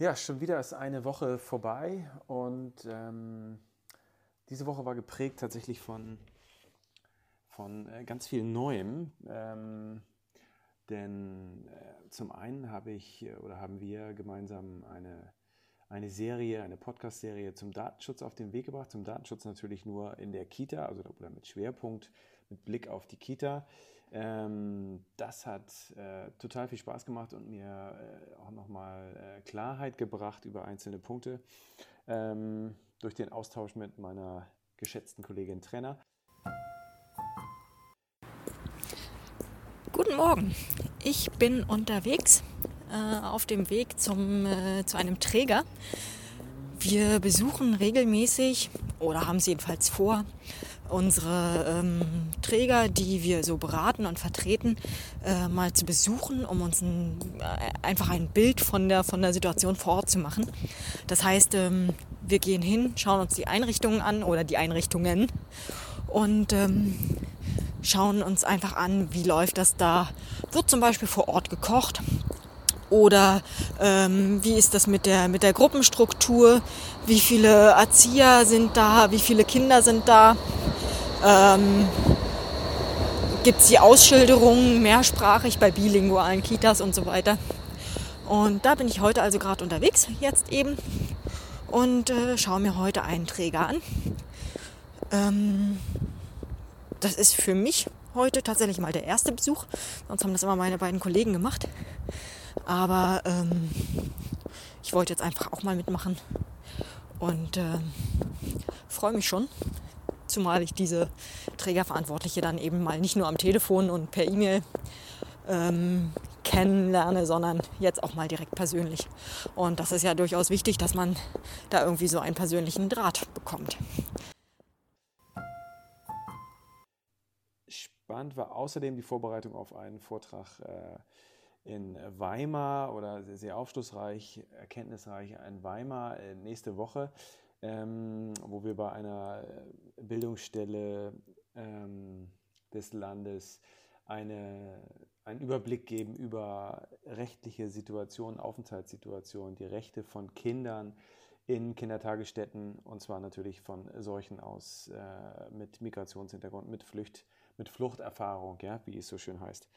Ja, schon wieder ist eine Woche vorbei und ähm, diese Woche war geprägt tatsächlich von, von äh, ganz viel Neuem. Ähm, denn äh, zum einen habe ich äh, oder haben wir gemeinsam eine, eine Serie, eine Podcast-Serie zum Datenschutz auf den Weg gebracht. Zum Datenschutz natürlich nur in der Kita, also oder mit Schwerpunkt, mit Blick auf die Kita. Ähm, das hat äh, total viel Spaß gemacht und mir äh, auch nochmal äh, Klarheit gebracht über einzelne Punkte ähm, durch den Austausch mit meiner geschätzten Kollegin Trainer. Guten Morgen, ich bin unterwegs äh, auf dem Weg zum, äh, zu einem Träger. Wir besuchen regelmäßig oder haben es jedenfalls vor, unsere ähm, Träger, die wir so beraten und vertreten, äh, mal zu besuchen, um uns ein, äh, einfach ein Bild von der, von der Situation vor Ort zu machen. Das heißt, ähm, wir gehen hin, schauen uns die Einrichtungen an oder die Einrichtungen und ähm, schauen uns einfach an, wie läuft das da. Wird zum Beispiel vor Ort gekocht oder ähm, wie ist das mit der, mit der Gruppenstruktur? Wie viele Erzieher sind da? Wie viele Kinder sind da? Ähm, Gibt es die Ausschilderungen mehrsprachig bei bilingualen Kitas und so weiter? Und da bin ich heute also gerade unterwegs, jetzt eben, und äh, schaue mir heute einen Träger an. Ähm, das ist für mich heute tatsächlich mal der erste Besuch. Sonst haben das immer meine beiden Kollegen gemacht. Aber ähm, ich wollte jetzt einfach auch mal mitmachen und äh, freue mich schon. Zumal ich diese Trägerverantwortliche dann eben mal nicht nur am Telefon und per E-Mail ähm, kennenlerne, sondern jetzt auch mal direkt persönlich. Und das ist ja durchaus wichtig, dass man da irgendwie so einen persönlichen Draht bekommt. Spannend war außerdem die Vorbereitung auf einen Vortrag äh, in Weimar oder sehr aufschlussreich, erkenntnisreich in Weimar äh, nächste Woche, ähm, wo wir bei einer äh, Bildungsstelle ähm, des Landes eine, einen Überblick geben über rechtliche Situationen, Aufenthaltssituationen, die Rechte von Kindern in Kindertagesstätten und zwar natürlich von solchen aus äh, mit Migrationshintergrund, mit Flucht, mit Fluchterfahrung, ja, wie es so schön heißt.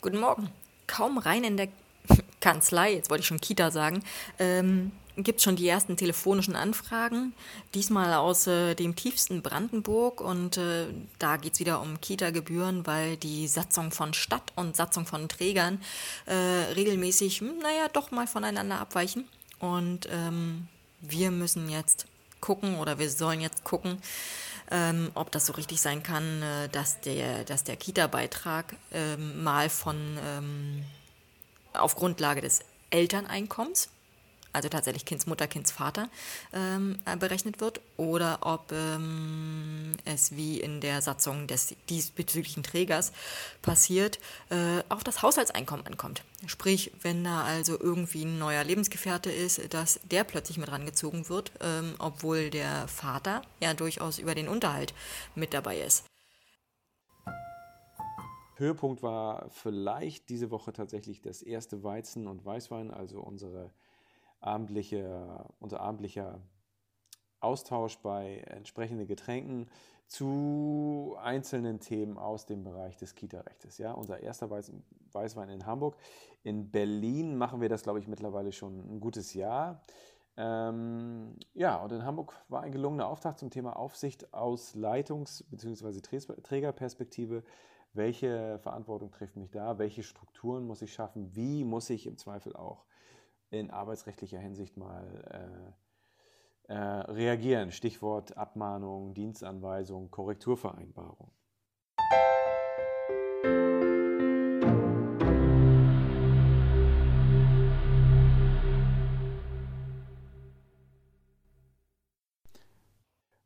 Guten Morgen. Kaum rein in der Kanzlei, jetzt wollte ich schon Kita sagen, ähm, gibt es schon die ersten telefonischen Anfragen. Diesmal aus äh, dem tiefsten Brandenburg und äh, da geht es wieder um Kita-Gebühren, weil die Satzung von Stadt und Satzung von Trägern äh, regelmäßig, hm, naja, doch mal voneinander abweichen. Und ähm, wir müssen jetzt gucken oder wir sollen jetzt gucken, ähm, ob das so richtig sein kann, äh, dass der, dass der Kita-Beitrag ähm, mal von ähm, auf Grundlage des Elterneinkommens, also tatsächlich Kindsmutter, Kindsvater, ähm, berechnet wird, oder ob ähm, es wie in der Satzung des diesbezüglichen Trägers passiert, äh, auf das Haushaltseinkommen ankommt. Sprich, wenn da also irgendwie ein neuer Lebensgefährte ist, dass der plötzlich mit rangezogen wird, ähm, obwohl der Vater ja durchaus über den Unterhalt mit dabei ist. Höhepunkt war vielleicht diese Woche tatsächlich das erste Weizen und Weißwein, also unsere abendliche, unser abendlicher Austausch bei entsprechenden Getränken zu einzelnen Themen aus dem Bereich des Kita-Rechtes. Ja, unser erster Weißwein in Hamburg. In Berlin machen wir das, glaube ich, mittlerweile schon ein gutes Jahr. Ähm, ja, und in Hamburg war ein gelungener Auftrag zum Thema Aufsicht aus Leitungs- bzw. Trägerperspektive welche Verantwortung trifft mich da, welche Strukturen muss ich schaffen, wie muss ich im Zweifel auch in arbeitsrechtlicher Hinsicht mal äh, äh, reagieren. Stichwort Abmahnung, Dienstanweisung, Korrekturvereinbarung.